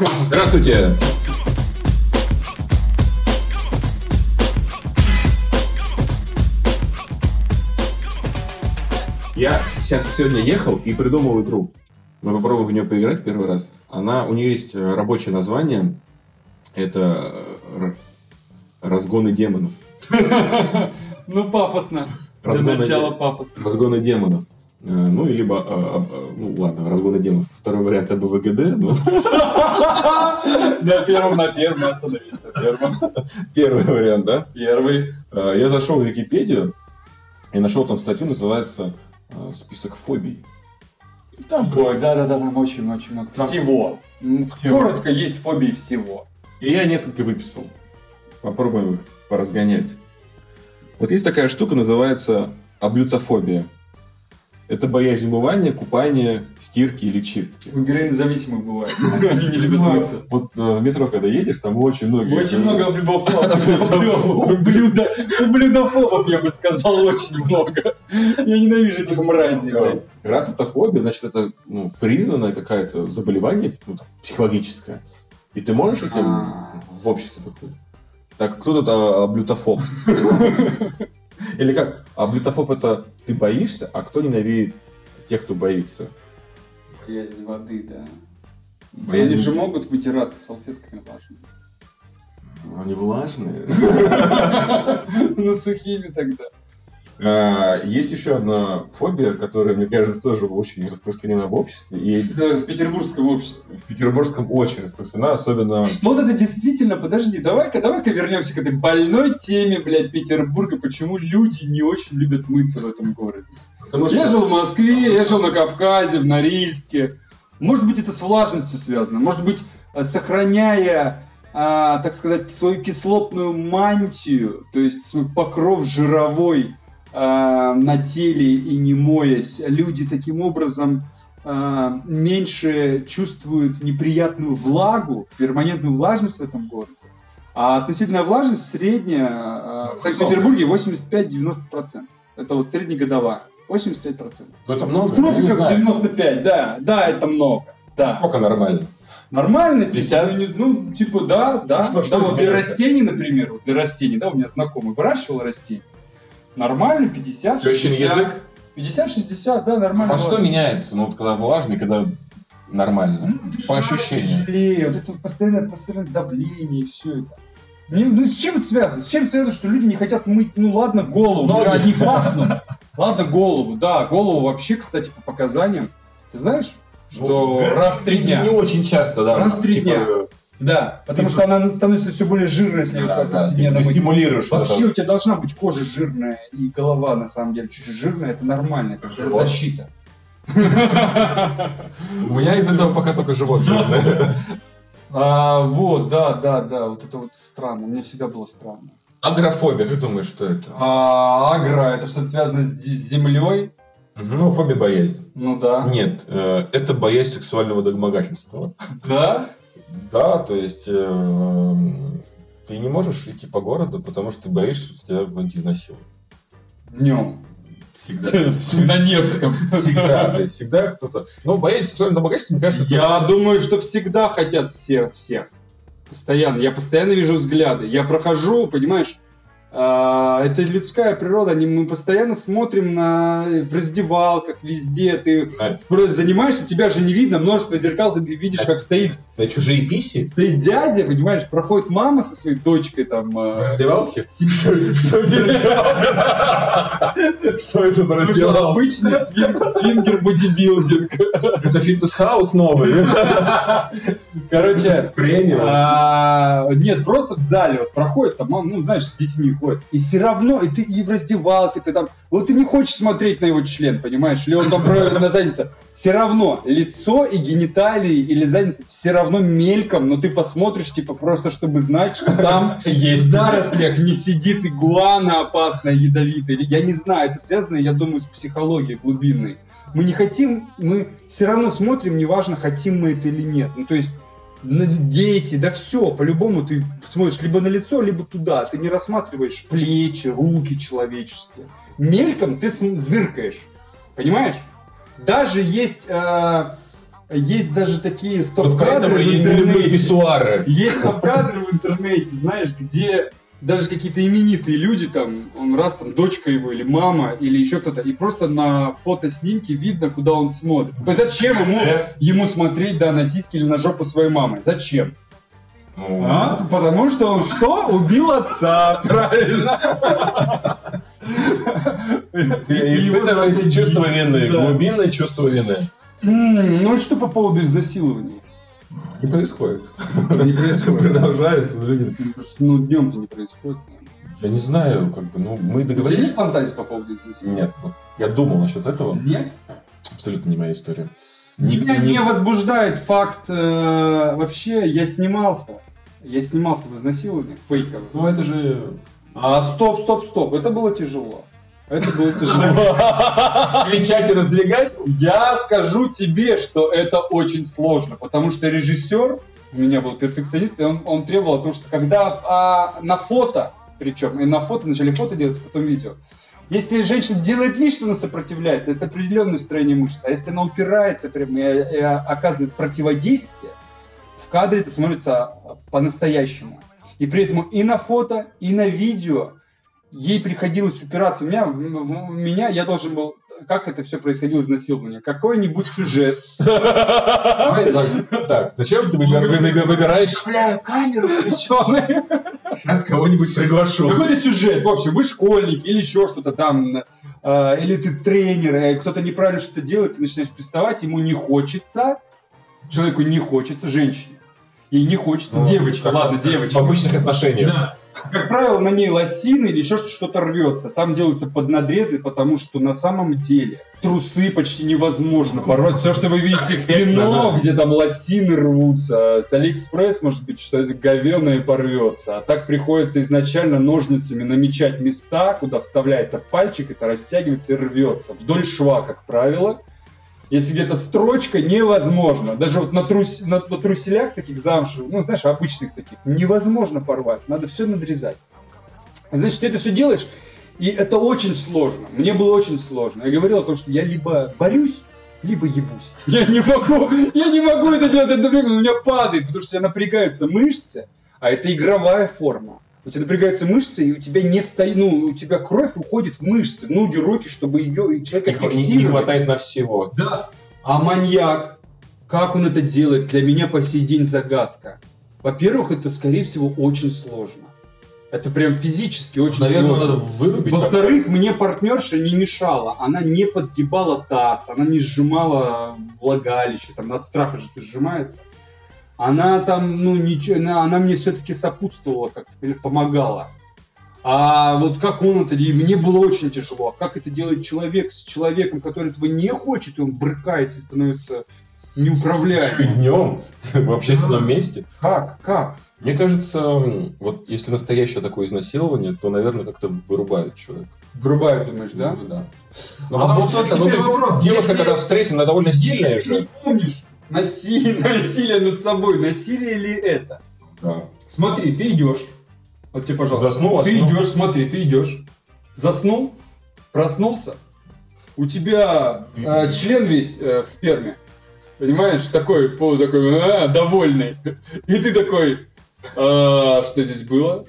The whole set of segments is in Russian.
Здравствуйте! Я сейчас сегодня ехал и придумал игру. Мы попробуем в нее поиграть первый раз. Она, у нее есть э, рабочее название. Это э, разгоны демонов. Ну, пафосно. Для Разгоны начала де- пафосно. Разгоны демонов. Э, Ну, и либо, э, э, э, ну ладно, разгоны демонов. Второй вариант АБВГД, но На первом, на первом остановись, на первом. первый вариант, да? Первый. Э, Я зашел в Википедию и нашел там статью, называется э, «Список фобий». И там Ой, да-да-да, там очень-очень много. Там- Всего. М, Коротко, есть фобии всего. И я несколько выписал. Попробуем их поразгонять. Вот есть такая штука, называется аблютофобия. Это боязнь умывания, купания, стирки или чистки. Героинозависимых бывает. Они не любят мыться. Вот э, в метро, когда едешь, там очень многие... Очень много облюдофобов. Я бы сказал, очень много. Я ненавижу этих мразей, блядь. Раз это фобия, значит, это ну, признанное какое-то заболевание ну, психологическое. И ты можешь этим А. в обществе такой. Так, кто тут а, аблютофоб? Или как? Аблютофоб это ты боишься, а кто ненавидит тех, кто боится? Боязнь воды, да. Боязнь- Они же могут вытираться салфетками влажными. Они влажные. Ну, сухими тогда. А, Есть еще одна фобия, которая, мне кажется, тоже очень распространена в обществе. И В петербургском обществе. в петербургском очень распространена, особенно... Что-то это действительно, подожди, давай-ка, давай-ка вернемся к этой больной теме, блядь, Петербурга, почему люди не очень любят мыться в этом городе. Потому Я что жил в Москве, я жил на Кавказе, в Норильске. Может быть, это с влажностью связано. Может быть, э, сохраняя, а, так сказать, свою кислотную мантию, то есть свой покров жировой на теле и не моясь, люди таким образом а, меньше чувствуют неприятную влагу, перманентную влажность в этом городе. А относительная влажность средняя а, в Санкт-Петербурге 85-90%. Это вот среднегодовая. 85%. Ну, это много. В тропиках знаю. 95, да, да, это много. Да. Сколько нормально? Нормально, типа, Десяток? ну, ну, типа, да, да. Что- да, что вот для растений, например, вот для растений, да, у меня знакомый выращивал растения. Нормально, 50, Тещин 60. язык? 50-60, да, нормально. А что меняется? Ну, вот когда влажный, когда нормально? Ну, По ощущениям. тяжелее, вот это постоянное атмосферное давление и все это. Ну, с чем это связано? С чем связано, что люди не хотят мыть, ну ладно, голову, Ноги. да, они пахнут. Ладно, голову, да, голову вообще, кстати, по показаниям. Ты знаешь, что Ну, раз в три дня. Не очень часто, да. Раз в три Типа, дня. Да, потому Ты- что она становится все более жирной, если Да, вот да, повседневно ты стимулируешь Вообще у тебя должна быть кожа жирная и голова на самом деле чуть-чуть жирная, это нормально, это Живот? защита. У меня из этого пока только живот жирный. А, вот, да, да, да, вот это вот странно, мне всегда было странно. Агрофобия, как думаешь, что это? А агро, это что-то связано с, землей? Ну, фобия боязнь. Ну да. Нет, э, это боязнь сексуального домогательства. Да? Да, то есть э, ты не можешь идти по городу, потому что ты боишься, что тебя кто-нибудь изнасилует. Днем. Всегда. На Невском. Всегда, то есть всегда кто-то... Ну, боязнь сексуального домогательства, мне кажется, Я думаю, что всегда хотят все, всех. Постоянно. Я постоянно вижу взгляды. Я прохожу, понимаешь, а, это людская природа. Они- Мы постоянно смотрим на в раздевалках, везде. Ты А. просто занимаешься, тебя же не видно, множество зеркал, ты видишь, как стоит, на чужие писи? стоит дядя, понимаешь, проходит мама со своей дочкой там. В а, раздевалке? Что это за раздевалка? Что это за ну, раздевалка? обычный свин- свингер-бодибилдинг. Это Fitness House новый. Короче, Премиум. А, нет, просто в зале вот проходит, там, мам, ну, знаешь, с детьми ходит. И все равно, и ты и в раздевалке, ты там, вот ты не хочешь смотреть на его член, понимаешь, или он там на заднице. Все равно лицо и гениталии или задница все равно мельком, но ты посмотришь, типа, просто чтобы знать, что там в зарослях не сидит игуана опасная, ядовитая. Я не знаю, это связано, я думаю, с психологией глубинной. Мы не хотим, мы все равно смотрим, неважно, хотим мы это или нет. Ну, то есть, дети, да все, по-любому ты смотришь либо на лицо, либо туда. Ты не рассматриваешь плечи, руки человеческие. Мельком ты зыркаешь. Понимаешь? Даже есть э, есть даже такие Вот стоп-кадры в не люблю интернете. писсуары. Есть стоп-кадры в интернете, знаешь, где даже какие-то именитые люди, там, он раз, там, дочка его, или мама, или еще кто-то, и просто на фотоснимке видно, куда он смотрит. То есть зачем ему, ему смотреть, да, на сиськи или на жопу своей мамы? Зачем? Ну, А? Потому что он что? Убил отца, правильно? И испытывает чувство вины, глубинное чувство вины. Ну и что по поводу изнасилования? Не происходит. Не происходит. Продолжается, но люди... Ну, днем-то не происходит. Я не знаю, как бы, ну, мы У тебя договорились... есть фантазия по поводу изнасилования? Нет, я думал насчет этого. Нет? Абсолютно не моя история. Ни- Меня не возбуждает факт... э, вообще, я снимался. Я снимался в изнасилованиях фейковых. Ну, это же... А стоп, стоп, стоп. Это было тяжело. Это было тяжело. Кричать и раздвигать? Я скажу тебе, что это очень сложно, потому что режиссер, у меня был перфекционист, и он, он требовал о том, что когда а, на фото, причем и на фото, вначале фото делается, потом видео, если женщина делает вид, что она сопротивляется, это определенное строение мышц, а если она упирается прямо и, и оказывает противодействие, в кадре это смотрится по-настоящему. И при этом и на фото, и на видео ей приходилось упираться. У меня, в- в- меня я должен был, как это все происходило изнасилование, какой-нибудь сюжет. Так. Зачем ты выбир- вы- вы- выбираешь? Камеру включенную. Сейчас кого-нибудь приглашу. Какой-то сюжет, в общем, вы школьник или еще что-то там, э, или ты тренер, э, кто-то неправильно что-то делает, ты начинаешь приставать, ему не хочется, человеку не хочется, женщине. Ей не хочется, девочка, ладно, девочка. В обычных отношениях. Да. Как правило, на ней лосины или еще что-то рвется. Там делаются поднадрезы, потому что на самом деле трусы почти невозможно порвать. Все, что вы видите в кино, где там лосины рвутся, с Алиэкспресс, может быть, что-то говеное порвется. А так приходится изначально ножницами намечать места, куда вставляется пальчик, это растягивается и рвется. Вдоль шва, как правило. Если где-то строчка, невозможно. Даже вот на, трус, на, на труселях таких замшевых, ну, знаешь, обычных таких, невозможно порвать. Надо все надрезать. Значит, ты это все делаешь, и это очень сложно. Мне было очень сложно. Я говорил о том, что я либо борюсь, либо ебусь. Я не могу, я не могу это делать одновременно, у меня падает, потому что у тебя напрягаются мышцы, а это игровая форма. У тебя напрягаются мышцы, и у тебя не встает, ну, у тебя кровь уходит в мышцы, в ноги, руки, чтобы ее и человека хва- Не фиксировать. не хватает на всего. Да. А маньяк, как он это делает, для меня по сей день загадка. Во-первых, это, скорее всего, очень сложно. Это прям физически очень Наверное, сложно. надо вырубить. Во-вторых, мне партнерша не мешала. Она не подгибала таз, она не сжимала влагалище, там от страха же сжимается. Она там, ну, ничего, она, она мне все-таки сопутствовала, как-то помогала. А вот как он это, и мне было очень тяжело. А как это делает человек с человеком, который этого не хочет, и он брыкается и становится Еще и неуправляемым? днем в общественном месте. Как? Как? Мне кажется, вот если настоящее такое изнасилование, то, наверное, как-то вырубают человека. Вырубают, думаешь, да? Да. Ну, А потому что теперь ну, вопрос. девушка, Если- когда в стрессе, она довольно сильная Если ты не же. помнишь, насилие, насилие над собой, насилие ли это? Да. Смотри, ты идешь. Вот тебе, пожалуйста. Заснул, Ты оснул. идешь, смотри, ты идешь. Заснул, проснулся. У тебя э, член весь э, в сперме. Понимаешь, такой, пол такой, а, довольный. И ты такой, «А, что здесь было?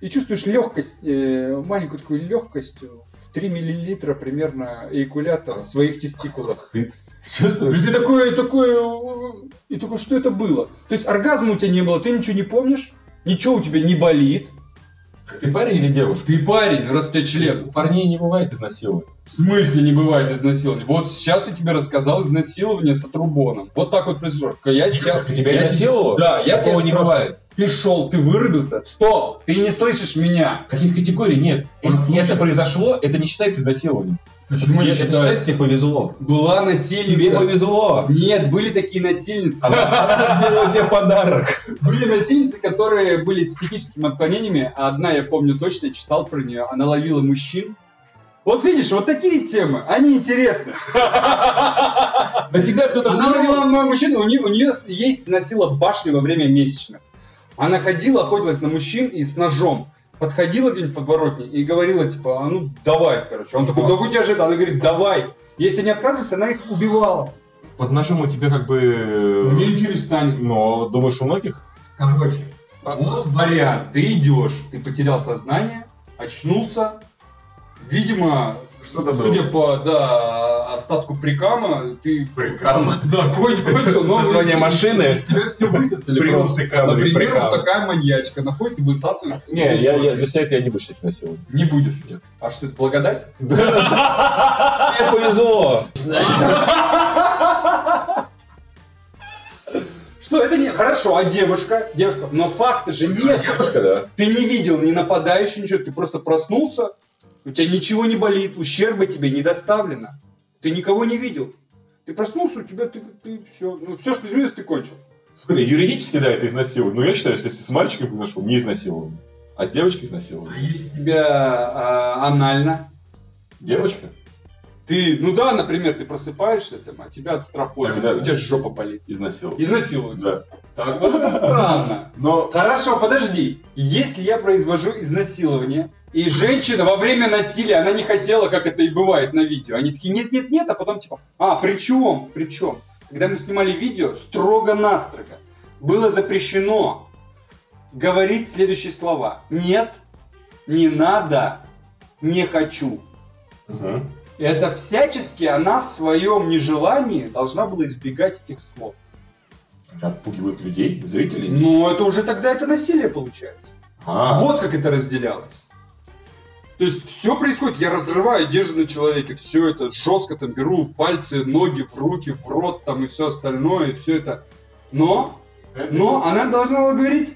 И чувствуешь легкость, э, маленькую такую легкость в 3 миллилитра примерно эякулята в своих тестикулах. И Чувствуешь? ты такой, такой, и такой, что это было? То есть оргазма у тебя не было, ты ничего не помнишь, ничего у тебя не болит. Ты парень или девушка? Ты парень, раз у тебя член. Парней не бывает изнасилования. В смысле не бывает изнасилования? Вот сейчас я тебе рассказал изнасилование с отрубоном. Вот так вот произошло. Я сейчас... Тебя я- изнасиловала? Да, я тебя Такого не спрашиваю. бывает. Ты шел, ты вырубился. Стоп, ты не слышишь меня. Каких категорий нет? Если это произошло, это не считается изнасилованием. Почему это считается? считается, тебе повезло. Была насильница. Тебе повезло. Нет, были такие насильницы. Она, сделала тебе подарок. Были насильницы, которые были с психическими отклонениями. а Одна, я помню точно, я читал про нее. Она ловила мужчин. Вот видишь, вот такие темы, они интересны. На тебя кто-то... Она ловила м- мужчин, у нее, у нее есть носила башню во время месячных. Она ходила, охотилась на мужчин и с ножом. Подходила где-нибудь подворотни и говорила, типа, а ну давай, короче. Он такой, да у тебя же это. Она говорит, давай. Если не отказывайся, она их убивала. под ножом у тебя как бы... Мне ничего не станет. Но думаешь, у многих? Короче, А- вот вариант. Ты идешь, ты потерял сознание, очнулся. Видимо, Что-то судя по да, остатку прикама, ты... Прикама? Да, конь кончил, но Название машины? Из тебя все высосали Прикам, просто. прикам, Например, вот такая маньячка находит и высасывает. Не, я, для себя это я не буду считать насилование. Не будешь? Нет. А что это, благодать? Тебе повезло. Что это не... Хорошо, а девушка? Девушка. Но факта же нет. Девушка, да. Ты не видел ни нападающего, ничего. Ты просто проснулся, у тебя ничего не болит, ущерба тебе не доставлено. Ты никого не видел. Ты проснулся, у тебя ты, все. Ну, все, что изменилось, ты кончил. Смотри, юридически, да, это изнасилование. Но я считаю, что если с мальчиком произошло, не изнасилование. А с девочкой изнасилование. Если тебя а, анально, Девочка? ты, ну да, например, ты просыпаешься, там, а тебя отстрапали, Тогда у да. тебя жопа болит. Изнасилование. Изнасиловали. Да. Так вот это странно. Но Хорошо, подожди. Если я произвожу изнасилование, и женщина во время насилия, она не хотела, как это и бывает на видео. Они такие, нет-нет-нет, а потом типа, а, при чем? При чем? Когда мы снимали видео, строго-настрого было запрещено говорить следующие слова. Нет, не надо, не хочу. Мгм. Это всячески она в своем нежелании должна была избегать этих слов. отпугивают людей, зрителей. Но это уже тогда это насилие получается. А, Вот как это разделялось. То есть все происходит, я разрываю одежду на человеке, все это жестко там беру пальцы, ноги в руки, в рот там и все остальное, и все это. Но, но она должна была говорить,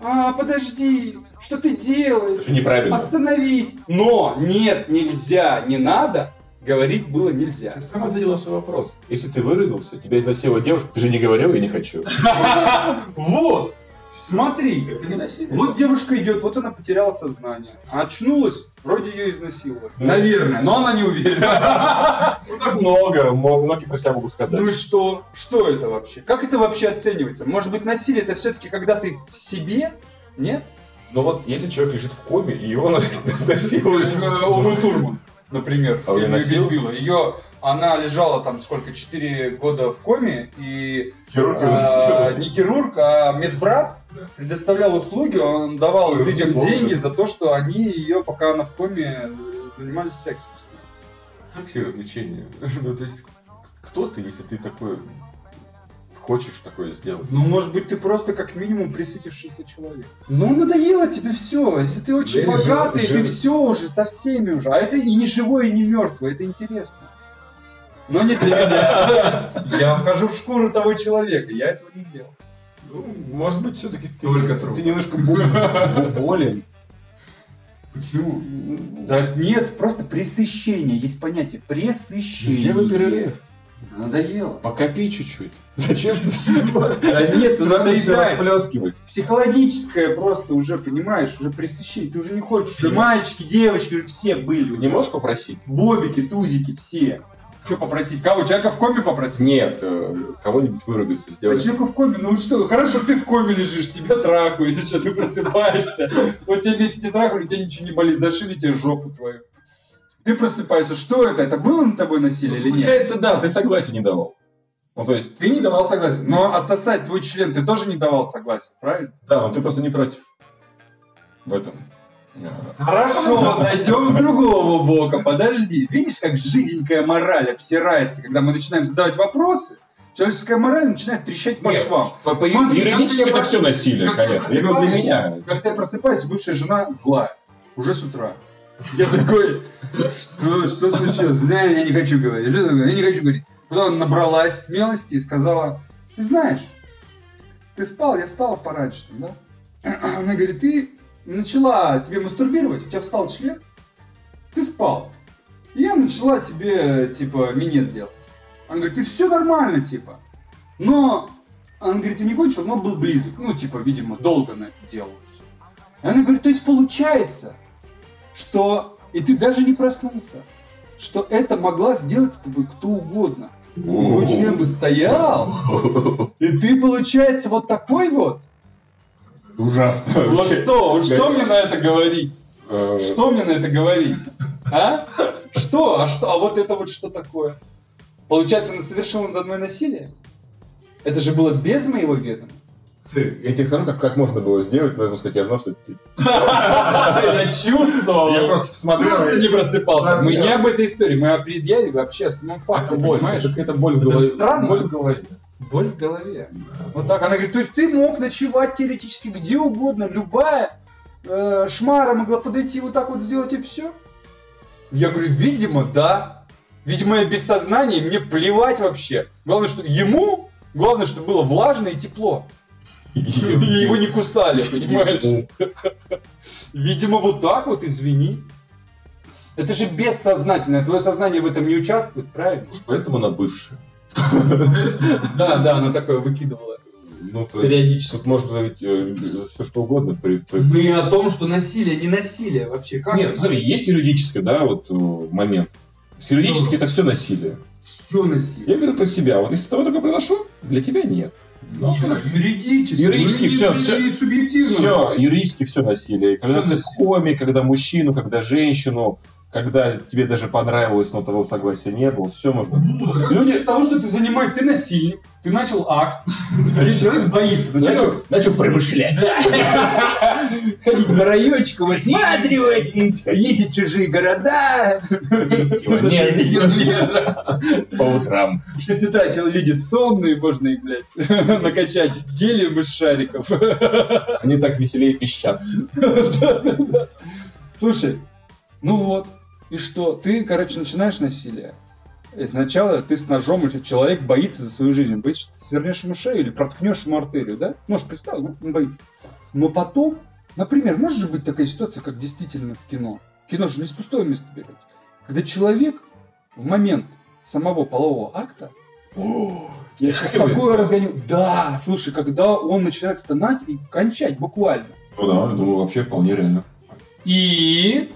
а, подожди, что ты делаешь? Это неправильно. Остановись. Но нет, нельзя, не надо, говорить было нельзя. Ты сам ответил на свой вопрос. Если ты вырыгался, тебя изнасиловала девушка, ты же не говорил, я не хочу. Вот, смотри, насилие. Вот девушка идет, вот она потеряла сознание. Очнулась, вроде ее изнасиловали. Наверное, но она не уверена. Ну, так много, многие про себя могут сказать. Ну и что? Что это вообще? Как это вообще оценивается? Может быть, насилие это все-таки когда ты в себе? Нет? Но вот если человек лежит в коме, и его насилуют. Умы Турман, например, А в ее фильме насиловали? «Убить Билла». Ее, она лежала там сколько, 4 года в коме, и Хирург а, не хирург, а медбрат предоставлял услуги, он давал Ой, людям что деньги помню. за то, что они ее, пока она в коме, занимались сексом с ней. Как все развлечения? Ну, то есть, кто ты, если ты такое хочешь такое сделать? Ну, может быть, ты просто как минимум присытившийся человек. Ну, надоело тебе все. Если ты очень Да богатый, жив- ты все уже со всеми уже. А это и не живое, и не мертвое, это интересно. Но не для меня. Я вхожу в шкуру того человека, я этого не делал. Ну, может быть, все-таки ты, Только ты, ты немножко бо- бо- болен. Почему? Да нет, просто пресыщение. Есть понятие пресыщение. Сделай перерыв. Надоело. Покопи чуть-чуть. Зачем Да нет, сразу все расплескивать? Психологическое просто уже, понимаешь, уже пресыщение. Ты уже не хочешь. Мальчики, девочки, уже все были. Не можешь попросить? Бобики, тузики, все. Что попросить? Кого? Человека в коме попросить? Нет, э, кого-нибудь вырубиться А сделать. человека в коме? Ну что, хорошо, ты в коме лежишь, тебя трахают, что ты просыпаешься. Вот тебе месяц не трахали, у тебя ничего не болит, зашили тебе жопу твою. Ты просыпаешься, что это? Это было над тобой насилие или нет? Получается, да, ты согласия не давал. Ну, то есть, Ты не давал согласия. Но отсосать твой член ты тоже не давал согласия, правильно? да, но ты просто не против. В этом. Хорошо, зайдем в другого бока. Подожди. Видишь, как жиденькая мораль обсирается, когда мы начинаем задавать вопросы? Человеческая мораль начинает трещать по Нет, швам. по- по- Смотри, юридически это все насилие, конечно. Я для меня. Как-то я просыпаюсь, бывшая жена злая. Уже с утра. Я такой, что, что случилось? Не, я не хочу говорить. Что такое? Я не хочу говорить. Потом набралась смелости и сказала, ты знаешь, ты спал, я встала пораньше, да? Она говорит, ты начала тебе мастурбировать, у тебя встал член, ты спал. И я начала тебе, типа, минет делать. Она говорит, ты все нормально, типа. Но, она говорит, ты не кончил, но был близок. Ну, типа, видимо, долго на это делал. И она говорит, то есть получается, что и ты даже не проснулся, что это могла сделать с тобой кто угодно. Твой член бы стоял, и ты, получается, вот такой вот. Ужасно. Вот что, вот что мне на это говорить? Э, Что мне на это говорить? А? Что? А что? А вот это вот что такое? Получается, она совершила надо мной насилие? Это же было без моего ведома. Я тебе скажу, как, как можно было сделать, но я сказать, я знал, что это ты. Я чувствовал. Я просто посмотрел. Просто не просыпался. Мы не об этой истории, мы о предъяве вообще о самом факте, Это боль, понимаешь? это боль в Это голове. странно. Боль в голове. Боль в голове. Вот так. Она говорит, то есть ты мог ночевать теоретически где угодно, любая э, шмара могла подойти вот так вот сделать и все? Я говорю, видимо, да. Видимо, я без сознания, мне плевать вообще. Главное, что ему, главное, чтобы было влажно и тепло. И его не кусали, понимаешь? Видимо, вот так вот, извини. Это же бессознательно. Твое сознание в этом не участвует, правильно? Поэтому она бывшая. Да, да, она такое выкидывала Ну, то периодически. тут можно ведь все что угодно при, при- Мы о том, что насилие, не насилие вообще. Как? Нет, смотри, есть юридическое, да, вот э, момент. С юридически это все насилие. Все насилие. Я говорю про себя. Вот если с тобой такое произошло, для тебя нет. Ну, Нет, юридически. Юридически Ну, всё, не- всё. не субъективно. Все, юридически все насилие. Когда Всё ты насилие. хоми, когда мужчину, когда женщину, когда тебе даже понравилось, но того согласия не было, все можно. Люди от того, что ты занимаешь, ты насильник, ты начал акт, человек боится. Начал начал промышлять. ходить по райончику, высматривать, ездить в чужие города. За 10 километров. По утрам. В 6 утра люди сонные, можно их, блядь, накачать гелием из шариков. Они так веселее пищат. Слушай, ну вот, и что? Ты, короче, начинаешь насилие. И сначала ты с ножом, человек боится за свою жизнь. Боится, что ты свернешь ему шею или проткнешь ему артерию, да? Нож представил, ну, он боится. Но потом, например, может же быть такая ситуация, как действительно в кино. Кино же не с пустого места берет. Когда человек в момент самого полового акта «О, я сейчас такое разгоню. Да, слушай, когда он начинает стонать и кончать буквально. Ну да, я думаю, вообще вполне реально. И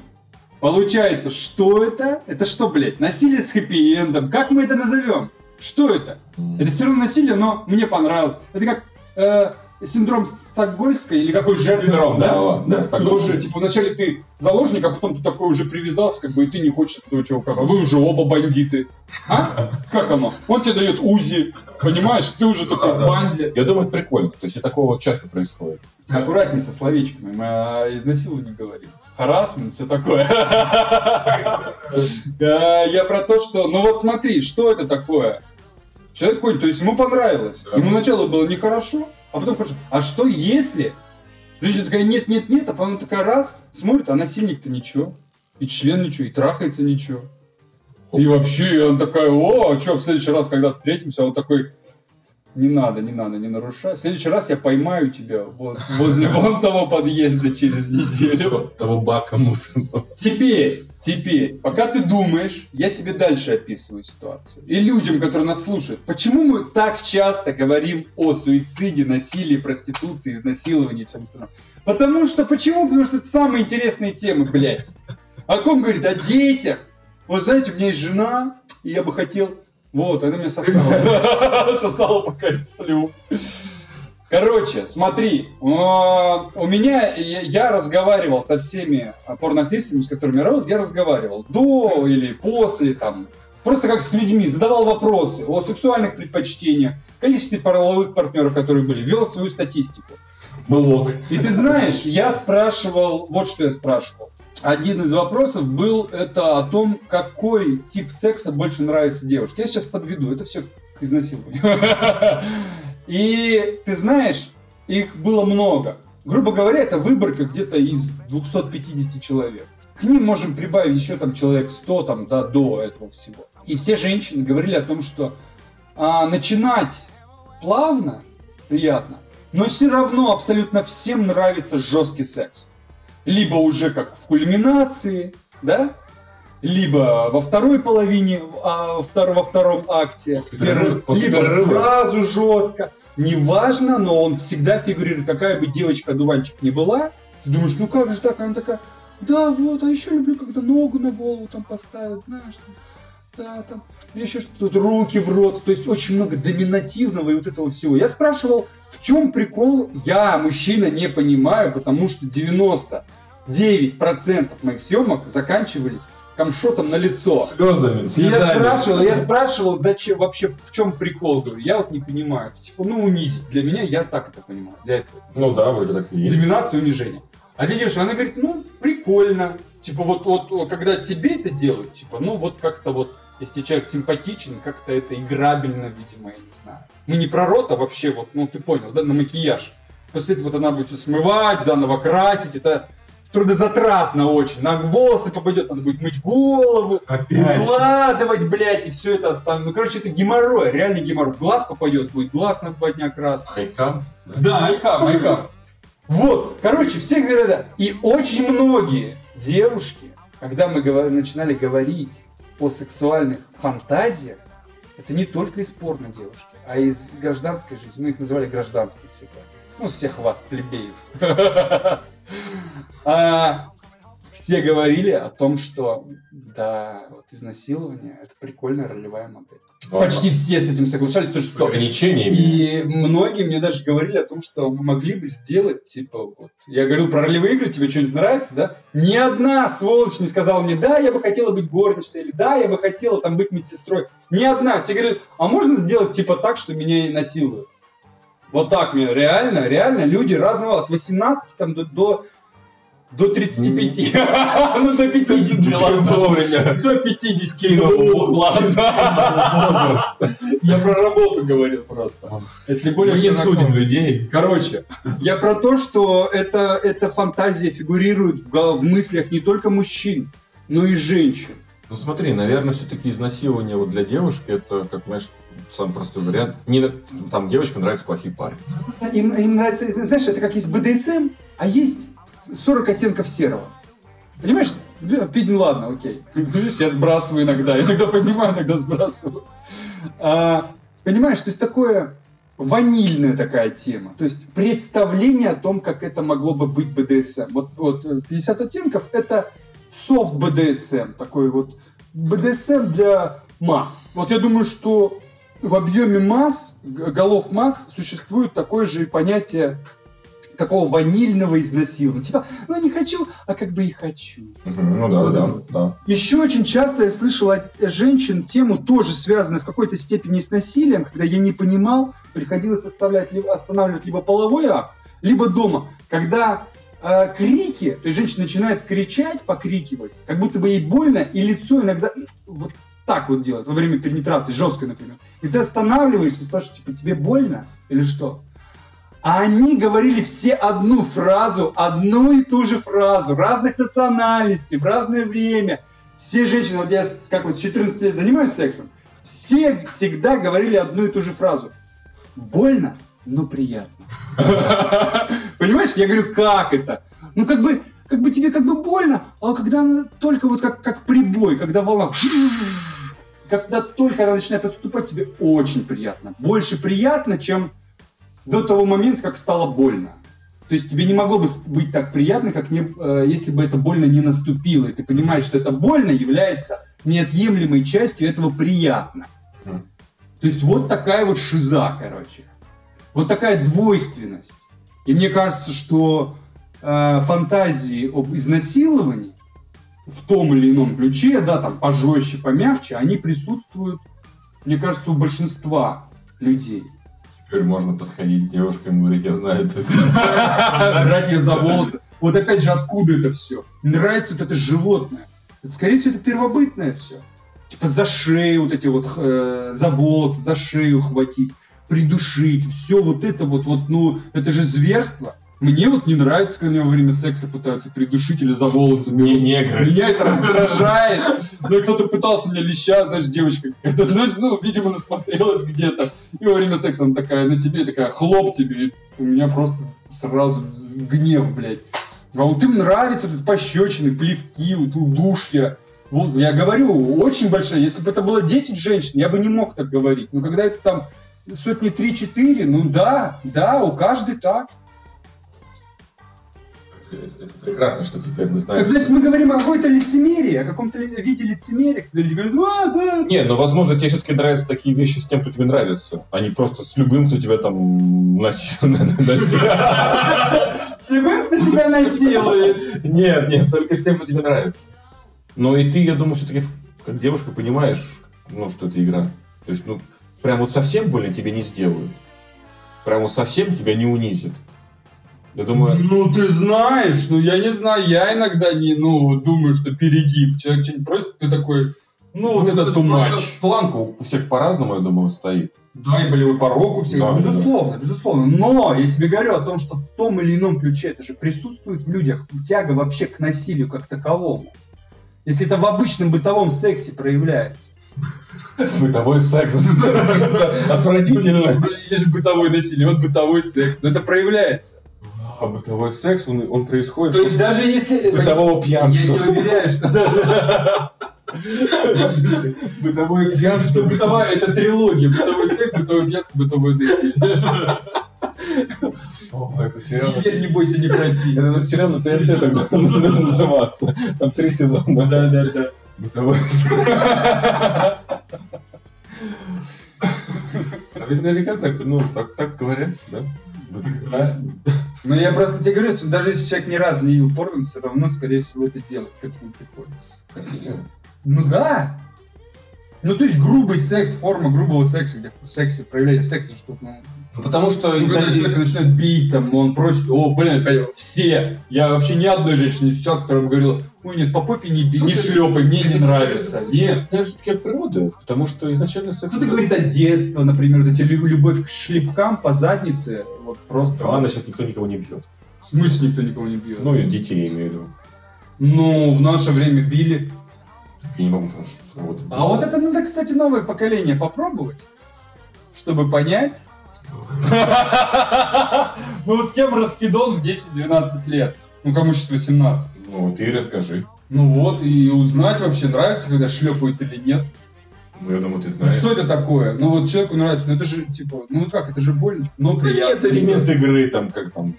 получается, что это? Это что, блядь, насилие с хэппи-эндом? Как мы это назовем? Что это? Это все равно насилие, но мне понравилось. Это как э, синдром Стокгольмской или какой жертвы? Синдром, да, да, Ты Стокгольмский. тоже, типа, вначале ты заложник, а потом ты такой уже привязался, как бы, и ты не хочешь этого чувака. А вы уже оба бандиты. А? Как оно? Он тебе дает УЗИ, понимаешь? Ты уже такой в банде. Я думаю, это прикольно. То есть такого часто происходит. Аккуратнее со словечками, мы о изнасиловании говорим. Харасмент, все такое. Я про то, что... Ну вот смотри, что это такое? Человек ходит, то есть ему понравилось. Ему начало было нехорошо, а потом хорошо. А что если? Женщина такая, нет, нет, нет, а потом такая раз, смотрит, а насильник-то ничего. И член ничего, и трахается ничего. И вообще, и он такая, о, а что, в следующий раз, когда встретимся, он такой, не надо, не надо, не нарушай. В следующий раз я поймаю тебя вот возле вон того подъезда через неделю. Того бака мусорного. Теперь, теперь, пока ты думаешь, я тебе дальше описываю ситуацию. И людям, которые нас слушают, почему мы так часто говорим о суициде, насилии, проституции, изнасиловании и всем остальном? Потому что, почему? Потому что это самые интересные темы, блядь. О ком говорит? О детях. Вот знаете, у меня есть жена, и я бы хотел... Вот, она меня сосала. Сосала, пока я сплю. Короче, смотри, у меня, я я разговаривал со всеми порноактрисами, с которыми я работал, я разговаривал до или после, там, просто как с людьми, задавал вопросы о сексуальных предпочтениях, количестве половых партнеров, которые были, вел свою статистику. Блок. И ты знаешь, я спрашивал, вот что я спрашивал. Один из вопросов был это о том, какой тип секса больше нравится девушке. Я сейчас подведу, это все к изнасилованию. И ты знаешь, их было много. Грубо говоря, это выборка где-то из 250 человек. К ним можем прибавить еще там человек 100 там, да, до этого всего. И все женщины говорили о том, что а, начинать плавно, приятно, но все равно абсолютно всем нравится жесткий секс. Либо уже как в кульминации, да? Либо во второй половине, а, втор- во втором акте, Перерыв, после либо перерыва. сразу жестко. Неважно, но он всегда фигурирует, какая бы девочка-дуванчик ни была. Ты думаешь, ну как же так? Она такая, да, вот, а еще люблю, когда ногу на голову там поставить, знаешь, там, да, там, еще что-то, тут руки в рот, то есть очень много доминативного и вот этого всего. Я спрашивал, в чем прикол, я, мужчина, не понимаю, потому что 99% моих съемок заканчивались камшотом на лицо. Слезами, И я слезами. спрашивал, я спрашивал, зачем вообще, в чем прикол, говорю, я вот не понимаю. Типа, ну, унизить. Для меня я так это понимаю. Для этого. Ну да, вроде так и есть. Доминация, унижение. А для девушки, она говорит, ну, прикольно. Типа, вот, вот, вот, когда тебе это делают, типа, ну, вот как-то вот, если человек симпатичен, как-то это играбельно, видимо, я не знаю. Мы не про рот, а вообще вот, ну, ты понял, да, на макияж. После этого она будет все смывать, заново красить, это трудозатратно очень. На волосы попадет, надо будет мыть голову, Опять. укладывать, блядь, и все это оставим. Ну, короче, это геморрой, реальный геморрой. В глаз попадет, будет глаз на два дня красный. Айкам? Да, айкам, айкам. Вот, короче, все говорят. И очень многие девушки, когда мы говор- начинали говорить о сексуальных фантазиях, это не только из порно девушки, а из гражданской жизни. Мы их называли гражданские всегда. Ну, всех вас, плебеев. А, Все говорили о том, что да, вот изнасилование это прикольная ролевая модель. Почти все с этим соглашались, С что ограничениями. и многие мне даже говорили о том, что мы могли бы сделать, типа, вот, я говорил про ролевые игры, тебе что-нибудь нравится, да? Ни одна сволочь не сказала мне, да, я бы хотела быть горничной, или да, я бы хотела там быть медсестрой. Ни одна. Все говорят, а можно сделать типа так, что меня и насилуют? Вот так мне, реально, реально, люди разного, от 18 там до, до, до 35. Ну, до 50, ладно. Вовремя. До 50. Скинул Ну, ладно. Я про работу говорил просто. Если более Мы не судим людей. Короче, я про то, что это, эта фантазия фигурирует в мыслях не только мужчин, но и женщин. Ну смотри, наверное, все-таки изнасилование вот для девушки, это, как, знаешь, самый простой вариант. Не, там девочкам нравятся плохие парни. Им, им нравится, знаешь, это как есть БДСМ, а есть 40 оттенков серого. Понимаешь? Пить, ну ладно, окей. Видишь, я сбрасываю иногда. Иногда поднимаю, иногда сбрасываю. А, понимаешь, то есть такое ванильная такая тема. То есть представление о том, как это могло бы быть БДСМ. Вот, вот э, 50 оттенков это софт БДСМ. Такой вот БДСМ для масс. Вот я думаю, что в объеме масс, голов масс, существует такое же понятие такого ванильного изнасилования. Типа, ну не хочу, а как бы и хочу. Мгм, Ну да, да, да. Еще очень часто я слышал от женщин тему, тоже связанную в какой-то степени с насилием, когда я не понимал, приходилось оставлять, либо, останавливать либо половой акт, либо дома. Когда э, крики, то есть женщина начинает кричать, покрикивать, как будто бы ей больно, и лицо иногда вот так вот делает во время пенетрации, жесткой, например. И ты останавливаешься и спрашиваешь, типа, тебе больно или что? А они говорили все одну фразу, одну и ту же фразу, разных национальностей, в разное время. Все женщины, вот я как вот с 14 лет занимаюсь сексом, все всегда говорили одну и ту же фразу. Больно, но приятно. Понимаешь, я говорю, как это? Ну, как бы, как бы тебе как бы больно, а когда только вот как, как прибой, когда волна... Когда только она начинает отступать, тебе очень приятно. Больше приятно, чем до того момента, как стало больно. То есть тебе не могло бы быть так приятно, как не, э, если бы это больно не наступило. И ты понимаешь, что это больно является неотъемлемой частью этого приятно. То есть вот такая вот шиза, короче. Вот такая двойственность. И мне кажется, что э, фантазии об изнасиловании в том или ином ключе, да, там пожестче, помягче, они присутствуют, мне кажется, у большинства людей. Теперь можно подходить к девушкам и говорить, я знаю это. Брать ее за волосы. Вот опять же, откуда это все? Нравится вот это животное. Скорее всего, это первобытное все. Типа за шею вот эти вот, э, за волосы, за шею хватить, придушить. Все вот это вот, вот, ну, это же зверство. Мне вот не нравится, когда меня во время секса пытаются придушить или за волосы. Не негры. Меня это раздражает. Ну, кто-то пытался меня леща, знаешь, девочка. Это, знаешь, ну, видимо, насмотрелась где-то. И во время секса она такая на тебе, такая, хлоп тебе. И у меня просто сразу гнев, блядь. А вот им нравятся вот эти пощечины, плевки, вот удушья. Вот, я говорю, очень большая. Если бы это было 10 женщин, я бы не мог так говорить. Но когда это там сотни 3-4, ну да, да, у каждой так. Это это прекрасно, что теперь мы знаем. Так значит, мы говорим о какой-то лицемерии, о каком-то виде лицемерия, когда люди говорят, а, да. Не, но возможно тебе все-таки нравятся такие вещи с тем, кто тебе нравится, а не просто с любым, кто тебя там насилует. С любым, кто тебя насилует. Нет, нет, только с тем, кто тебе нравится. Но и ты, я думаю, все-таки как девушка понимаешь, ну, что это игра. То есть, ну, прям вот совсем больно тебе не сделают. Прям вот совсем тебя не унизят. Я думаю, Ну, ты знаешь, ну, я не знаю, я иногда не, ну, думаю, что перегиб. Человек что-нибудь просит, ты такой, ну, вот это much. Планка у всех по-разному, я думаю, стоит. Да, и болевой порог у всех, Да, безусловно, безусловно. Но я тебе говорю о том, что в том или ином ключе это же присутствует в людях тяга вообще к насилию как таковому. Если это в обычном бытовом сексе проявляется. Бытовой секс. Отвратительное. Есть бытовое насилие, вот бытовой секс, но это проявляется. А бытовой секс, он, он происходит То есть даже если... бытового Я пьянства. тебе уверяю, что даже... Бытовое пьянство. бытовая, это трилогия. Бытовой секс, бытовое пьянство, бытовое насилие. Это сериал. Теперь не бойся, не проси. Это сериал на ТНТ надо называться. Там три сезона. Да, да, да. Бытовой секс. А ведь наверняка так, ну, так, так говорят, да? Да. Ну, я просто тебе говорю, что даже если человек ни разу не видел порно, все равно, скорее всего, это делает. К этому приходит. Ну да. Ну, то есть грубый секс, форма грубого секса, где в сексе, проявление секса, что ну, Ну, потому что ну, когда человек начинает бить, там, он просит, о, блин, опять все. Я вообще ни одной женщины не встречал, которая бы говорила, ой, нет, по попе не, би, не шлепай, мне не нравится. Нет. Это все-таки от природы, потому что изначально секс... Кто-то говорит о детстве, например, вот эти лю- любовь к шлепкам по заднице, вот просто... Ладно, сейчас никто никого не бьет. В смысле никто никого не бьет? Ну, и детей я имею в виду. Ну, в наше время били. Я не могу кого-то... А вот это надо, кстати, новое поколение попробовать, чтобы понять. Ну, с кем раскидон в 10-12 лет? Ну, кому сейчас 18? Ну, ты расскажи. Ну вот, и узнать вообще, нравится, когда шлепают или нет. Ну, я думаю, ты Ну, знаешь. что это такое? Ну, вот человеку нравится, ну, это же, типа, ну, как, это же больно, но Да приятно. нет, элемент игры, там, как там,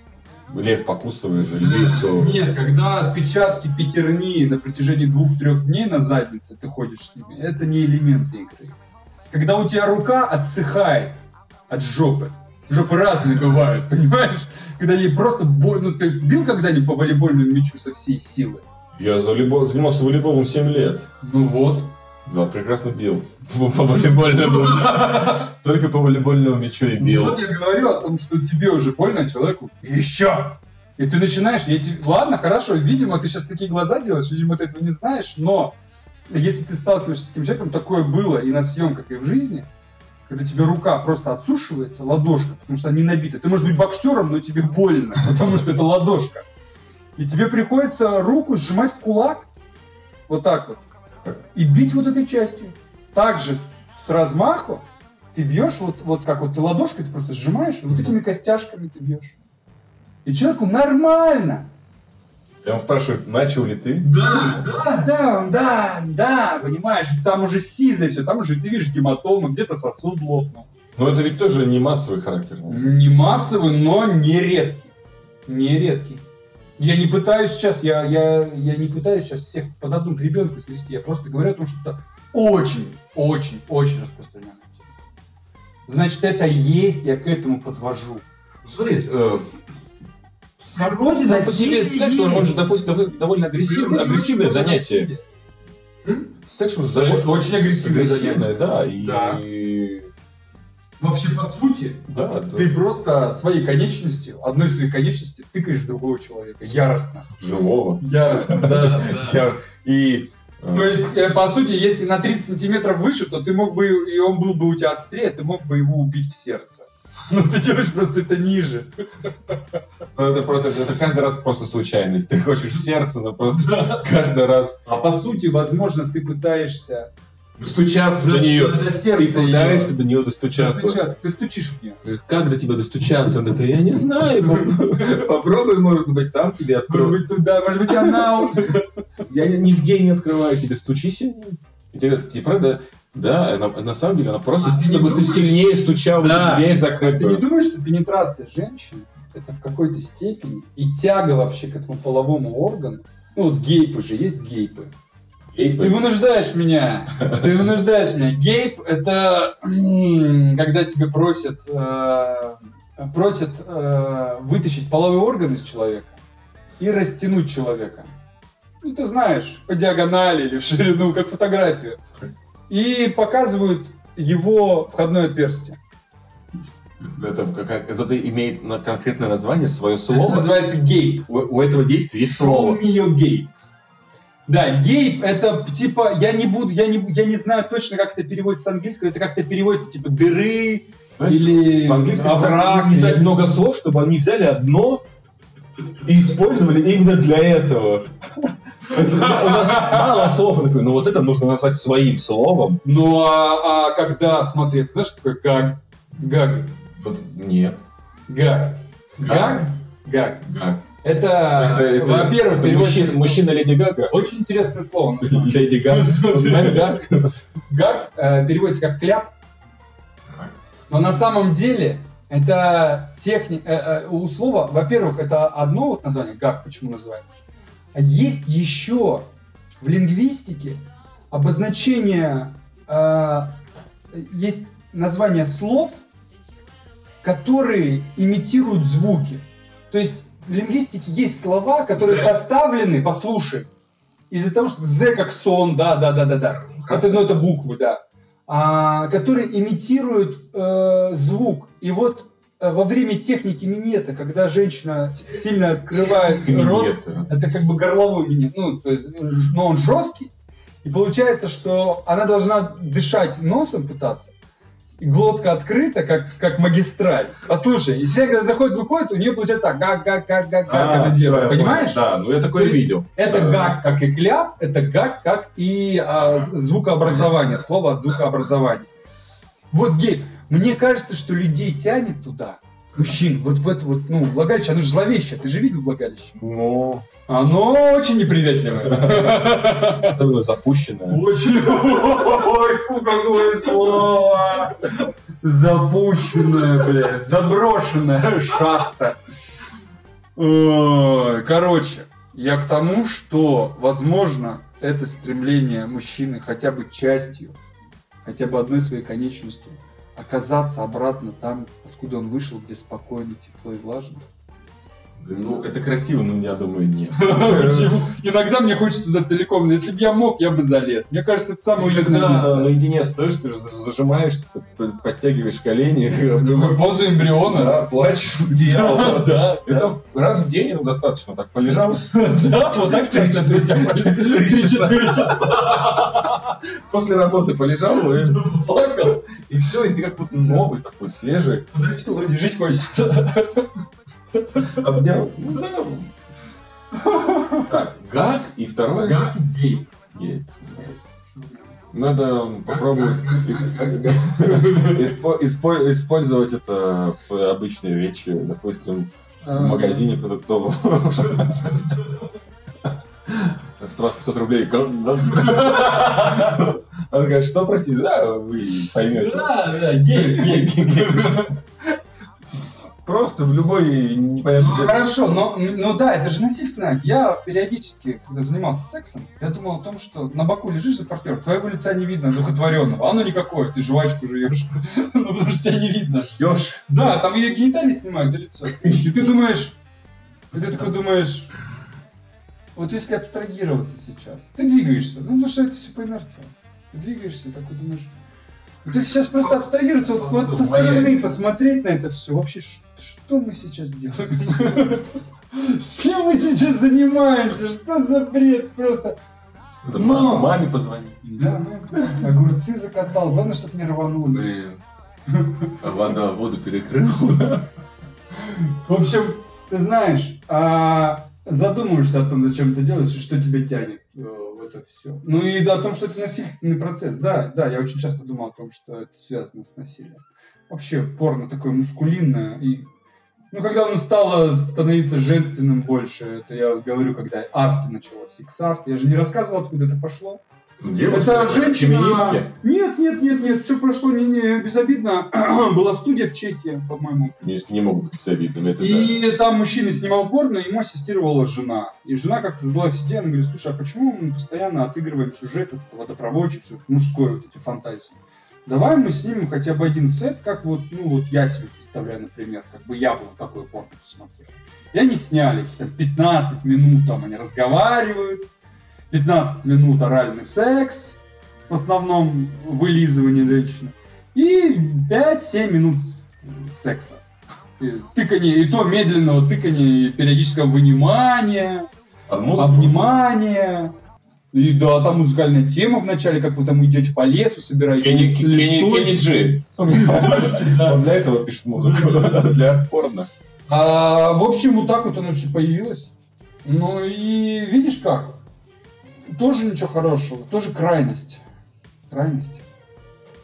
лев покусывает же, львицу. Нет, когда отпечатки пятерни на протяжении двух-трех дней на заднице ты ходишь с ними, это не элементы игры. Когда у тебя рука отсыхает от жопы, жопы разные бывают, понимаешь? Когда ей просто больно, ну ты бил когда-нибудь по волейбольному мячу со всей силы? Я за волейбол- занимался волейболом 7 лет. Ну вот. Да, прекрасно бил. По волейбольному. Только по волейбольному мячу и Ну бил. вот я говорю о том, что тебе уже больно, а человеку еще. И ты начинаешь, я тебе, ладно, хорошо, видимо, ты сейчас такие глаза делаешь, видимо, ты этого не знаешь, но если ты сталкиваешься с таким человеком, такое было и на съемках, и в жизни, когда тебе рука просто отсушивается, ладошка, потому что они набиты. Ты можешь быть боксером, но тебе больно, потому что это ладошка. И тебе приходится руку сжимать в кулак, вот так вот, и бить вот этой частью. Также с размаху ты бьешь, вот, вот как вот ты ладошкой, ты просто сжимаешь, и вот этими костяшками ты бьешь. И человеку нормально. Я он спрашивает, начал ли ты? Да, да, да, да, да, понимаешь, там уже сизое все, там уже ты видишь гематомы, где-то сосуд лопнул. Но это ведь тоже не массовый характер. Не массовый, но не редкий. Не редкий. Я не пытаюсь сейчас, я, я, я не пытаюсь сейчас всех под одну гребенку свести, я просто говорю о том, что это очень, очень, очень распространенная тема. Значит, это есть, я к этому подвожу. Смотри, э, по себе насилие секс, он есть. может, допустим, дов- довольно агрессивное, агрессивное занятие. Секс очень агрессивное агрессивное, занятие. да, и... Да. Вообще, по сути, Да, да. ты просто своей конечностью, одной из своих конечностей, тыкаешь другого человека. Яростно. живого. Яростно, да. И... э, То есть, э, по сути, если на 30 сантиметров выше, то ты мог бы, и он был бы у тебя острее, ты мог бы его убить в сердце. Но ты делаешь просто это ниже. ну, это просто, это каждый раз просто случайность. Ты хочешь в сердце, но просто каждый раз А по сути, возможно, ты пытаешься достучаться до нее. до Ты пытаешься до нее достучаться. достучаться. Ты стучишь в нее. Как до тебя достучаться? Она такая, я не знаю. поп- Попробуй, может быть, там тебе Может откроют. быть, туда, может быть, она... Я ни- нигде не открываю тебе, стучись. и и тебе «Тебе правда, да, она- на самом деле она просит, А ты чтобы ты думаешь? сильнее стучал в Да. дверь Ты не закрытую. думаешь, что пенетрация женщины это в какой-то степени и тяга вообще к этому половому органу? Ну вот гейпы же, есть гейпы. Ты вынуждаешь меня. Ты вынуждаешь меня. Гейп это когда тебе просят э, просят э, вытащить половой орган из человека и растянуть человека. ну ты знаешь, по диагонали или в ширину, как фотографию. И показывают его входное отверстие. Это, как, это имеет конкретное название, свое Это слово. называется гейп. У, у этого действия есть Show слово. me your gate. Да, гейп это типа, я не буду, я не, я не знаю точно, как это переводится с английского, это как-то переводится типа дыры Знаешь, или В английском овраг. не так много слов, чтобы они взяли одно и использовали именно для этого. У нас мало слов, такой, ну вот это нужно назвать своим словом. Ну а, а когда, смотри, ты знаешь, что такое гаг? Гаг. Вот Нет. Гаг. Гаг? Гаг. Как? Это, Это- это- во-первых, это переводится- мужчина, мужчина Леди Гага. Очень интересное слово. Леди Гага. Гаг? Гаг э, переводится как кляп, но на самом деле это техника... у слова, во-первых, это одно вот название, гаг почему называется, а есть еще в лингвистике обозначение... э, есть название слов, которые имитируют звуки. То есть лингвистике есть слова, которые «З». составлены, послушай, из-за того, что «з» как сон, да, да, да, да, да. Это, ну, это буквы, да. А, которые имитируют э, звук. И вот э, во время техники минета, когда женщина сильно открывает рот, Миньета. это как бы горловой минет, ну, то есть, но он жесткий, и получается, что она должна дышать носом пытаться, глотка открыта, как, как магистраль. Послушай, и человек, когда заходит, выходит, у нее получается гак, гак, гак, гак, гак, А, она делает, понимаешь? Да, ну я такое видел. Это гак, как и кляп, это гак, как и а, звукообразование, слово от звукообразования. Вот, Гейб, мне кажется, что людей тянет туда, мужчин, вот в это вот, ну, влагалище, оно же зловещее, ты же видел влагалище? Ну, Оно очень неприветливое. особенно запущенное. Очень... Ой, фу, какое слово! Запущенная, блядь, заброшенная шахта. Короче, я к тому, что, возможно, это стремление мужчины хотя бы частью, хотя бы одной своей конечностью, оказаться обратно там, откуда он вышел, где спокойно, тепло и влажно. Ну, это красиво, но я думаю, нет. Почему? Иногда мне хочется туда целиком, если бы я мог, я бы залез. Мне кажется, это самое уютное место. наедине стоишь, ты зажимаешься, подтягиваешь колени, поза эмбриона. да, плачешь в одеяло. Да, Это раз в день это достаточно, так полежал. да, вот так часто у тебя три-четыре часа После работы полежал и плакал. и все, и ты как будто новый такой, свежий. Вроде жить хочется. Обнялся. Ну да. Так, гак и второй гей. гей. Надо попробовать испо- испо- использовать это в своей обычной речи, допустим, в магазине продуктовом. С вас 500 рублей. Он говорит, что, простите, да, вы поймете. Да, да, гей, гей, гей. Просто в любой Ну, непонятной... Хорошо, но ну да, это же насильственный акт. Я периодически, когда занимался сексом, я думал о том, что на боку лежишь за партнер, твоего лица не видно, духотворенного. Оно никакое, ты жвачку жуешь. Ну, потому что тебя не видно. Ёж. Да, там ее гениталии снимают, да лицо. И ты думаешь, и ты такой думаешь, вот если абстрагироваться сейчас, ты двигаешься, ну потому что это все по инерции. Ты двигаешься такой думаешь, если сейчас просто абстрагироваться, вот, вот со стороны посмотреть на это все, вообще что мы сейчас делаем? Чем мы сейчас занимаемся? Что за бред просто? Это Но- Маме позвонить. Да, ну, огурцы закатал, главное, чтобы не рванули. Блин. А вода воду перекрыла. В общем, ты знаешь, а, задумываешься о том, зачем ты делаешь, и что тебя тянет э, в это все. Ну и о том, что это насильственный процесс. Да, да, я очень часто думал о том, что это связано с насилием. Вообще, порно такое мускулинное. И, ну, когда оно стало становиться женственным больше, это я говорю, когда арт началось, икс-арт. Я же не рассказывал, откуда это пошло. Это женщина... Феминистки. Нет, нет, нет, нет, все прошло не, не безобидно. Была студия в Чехии, по-моему, Феминистки не могут быть безобидными. Это да. и там мужчина снимал порно, ему ассистировала жена. И жена как-то зла сидя, она говорит, слушай, а почему мы постоянно отыгрываем сюжет, вот водопроводчик, все, мужской вот эти фантазии? Давай мы снимем хотя бы один сет, как вот, ну вот я себе представляю, например, как бы я бы вот такое порно посмотрел. И они сняли, там 15 минут там они разговаривают, 15 минут оральный секс, в основном вылизывание женщины, и 5-7 минут секса. И Тыканье, и то медленного тыкания, и периодического вынимания, обнимания. И да, там музыкальная тема в начале, как вы там идете по лесу, собираете Кенни, лист- Кенни, Кенни листочки. Он для этого пишет музыку. Для порно. А, в общем, вот так вот оно все появилось. Ну и видишь как? Тоже ничего хорошего, тоже крайность. Крайность.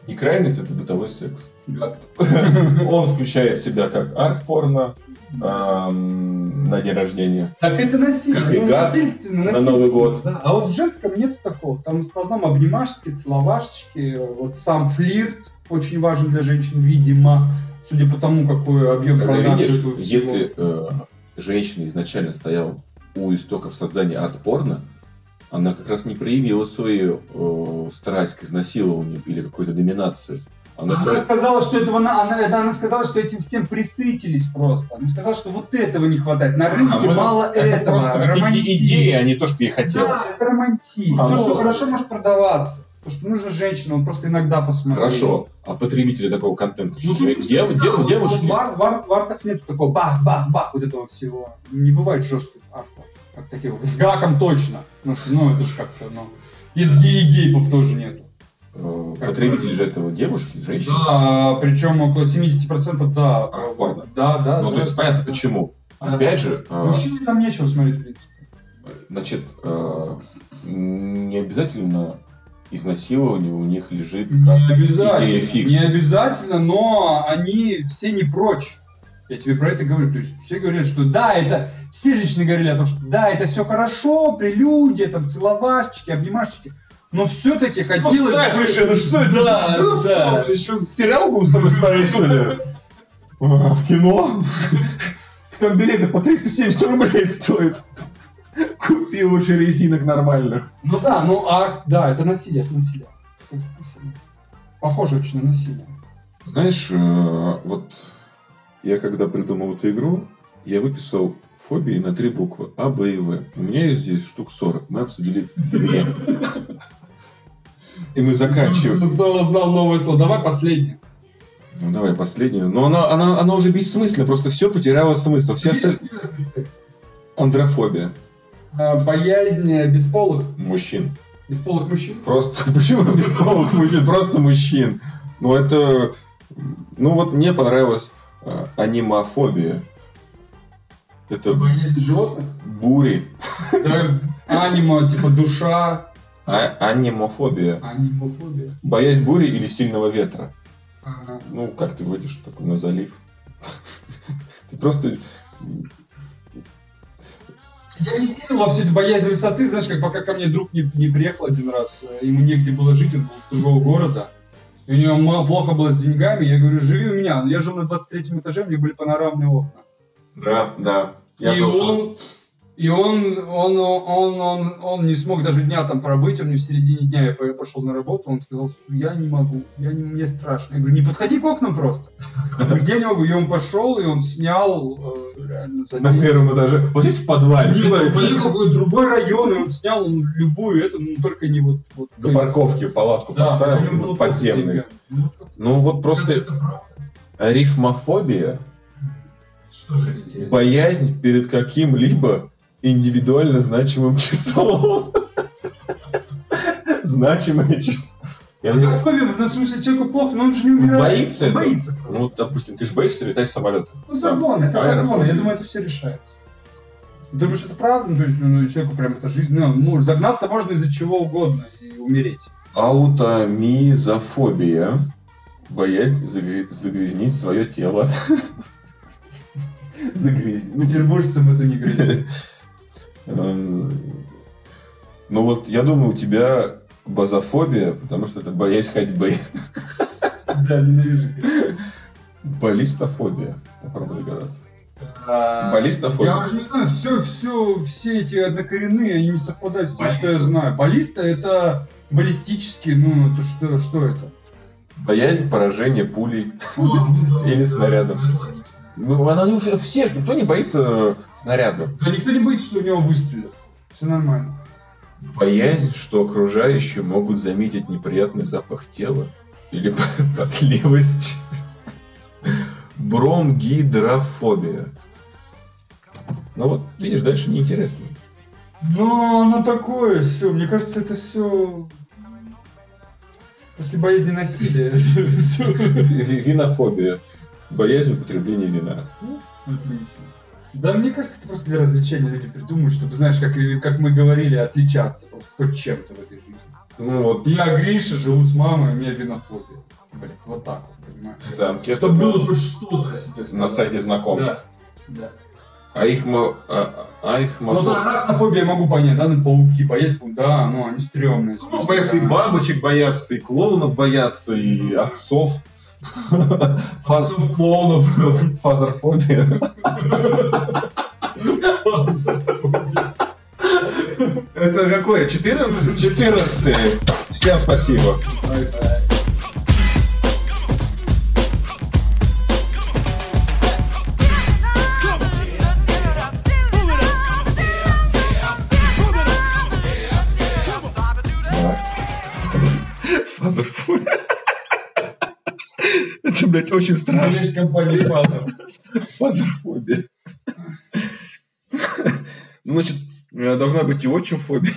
И крайность это бытовой секс. Он включает в себя как арт-порно на день рождения. Так это насилие. Как ну, насильственно, на Новый год. да. А вот в женском нет такого. Там в основном обнимашки, целовашечки, вот сам флирт очень важен для женщин, видимо, судя по тому, какой объем Когда продаж видишь, этого всего. если э, женщина изначально стояла у истоков создания арт-порно, она как раз не проявила свою э, страсть к изнасилованию или какой-то доминации. Она Она про- сказала, что этого на- она, это она сказала, что этим всем присытились просто. Она сказала, что вот этого не хватает. На рынке А, мало это этого. просто как иде- романтизм. идея, а не то, что я хотел. Да, это романтик. А, то, что хорошо может продаваться. То, что нужно женщинам, просто иногда посмотреть. Хорошо, а потребители такого контента? Ну, что, ты- дев- дев- девушки? В, ар- в ар- в артах нету такого бах-бах-бах вот этого всего. Не бывает жестких артов, как таких. С гаком точно. Потому что, ну, это же как-то, ну... Из гей-гейпов тоже нету. Э, Потребители же этого девушки, женщины? Да, причем около 70% да. А, порно. Да, да. Ну, да. то есть понятно почему. Да. Опять же, э, Мужчине там нечего смотреть, в принципе. значит, э, не обязательно изнасилование у них лежит Не как идея обязательно. фикс. Не обязательно, но они все не прочь. Я тебе про это говорю. То есть все говорят, что да, это... Все женщины говорили о том, что да, это все хорошо, прелюдия, там, целовашечки, обнимашечки. Но все-таки хотелось... бы- ну что это? Да, Что за да. ссор? Еще сериал будем с тобой смотреть, что ли? А, В кино? Там билеты по 370 рублей стоят. Купи лучше резинок нормальных. Ну да, ну а, да, это насилие, это насилие. Секс, это насилие. Похоже очень на насилие. Знаешь, э, вот я когда придумал эту игру, я выписал фобии на три буквы А, Б и В. У меня их здесь штук 40. Мы обсудили две. И мы заканчиваем. Знал, знал новое слово. Давай последнее. Ну давай последнюю. Но она, она, она уже бессмысленна, просто все потеряло смысл. Все остальные... Андрофобия. А, Боязнь э, бесполых, Мужчин. бесполых мужчин. Просто, почему бесполых мужчин? Просто мужчин. Ну это... Ну вот мне понравилась э, анимофобия. Это Боязнь животных. бури. Да, анима, типа душа. А, анимофобия. Анимофобия. Боязнь бури или сильного ветра. Ага. Ну, как ты выйдешь в такой на залив? Ты просто... Я не верил во всю эту боязнь высоты, знаешь, как пока ко мне друг не, не приехал один раз, э, ему негде было жить, он был с другого города, и у него ма- плохо было с деньгами, я говорю, живи у меня. Я жил на 23 этаже, у меня были панорамные окна. Да, да. и он, и он, он, он, он, он не смог даже дня там пробыть, он мне в середине дня, я по- я пошел на работу, он сказал, я не могу, я не, мне страшно. Я говорю, не подходи к окнам просто. Я не могу. И он пошел, и он снял э, реально за На первом этаже. Вот здесь в подвале. Поехал, какой-то другой район, и он снял он любую эту, ну только не вот... вот До парковки палатку поставил, подземный. Ну, вот Ну просто рифмофобия, Что же интересно? боязнь перед каким-либо индивидуально значимым числом. Значимое число. Я не- Фобия, ну, в смысле, человеку плохо, но он же не умирает. Боится Он? Боится. Ну, допустим, ты же боишься летать с самолета. Ну, загон, это загон. Я думаю, это все решается. Думаешь, это правда? Ну, то есть, ну, человеку прям это жизнь... Ну, ну, загнаться можно из-за чего угодно и умереть. Аутомизофобия. Загря- загрязнить свое тело. Загрязнить. Петербуржцам это не грозит. Эм, Ну вот, я думаю, у тебя базофобия, потому что это боязнь ходьбы. Да, ненавижу. Баллистофобия. Попробуй догадаться. А, Я Баллистофобия. уже не знаю, все, все, все эти однокоренные, они не совпадают с тем, что я знаю. Баллиста это баллистический, ну, это что, что это? Боязнь поражения пулей. Или снарядом. Ну, она не у всех. Никто не боится снаряда. Да никто не боится, что у него выстрелят. Все нормально. Боязнь, что окружающие могут заметить неприятный запах тела или потливость. Бромгидрофобия. Ну вот, видишь, дальше неинтересно. Ну, оно такое все. Мне кажется, это все после боязни насилия. Винофобия. Боязнь употребления вина. Отлично. Да, мне кажется, это просто для развлечения люди придумывают, чтобы, знаешь, как, и- как мы говорили, отличаться просто хоть чем-то в этой жизни. Ну вот, Я Гриша, живу с мамой, у меня винофобия. Блин, вот так вот, понимаешь? это анкета Чтобы было хоть что-то себе на сказать. сайте знакомств. Да. А их мо- а- а их Ну, мозо- да, арахнофобия могу понять, да, ну, пауки, боязнь, паук, да, ну, они стрёмные. Ну, боятся и да. бабочек боятся, и клоунов боятся, и отцов. Фаз- клоунов. Фазерфобия. Это какое? 14? 14. Всем спасибо. Фазерфобия. Это, блядь, очень страшно. Есть компания. Фазерфобия. Ну, Значит, должна быть и отчим фобия.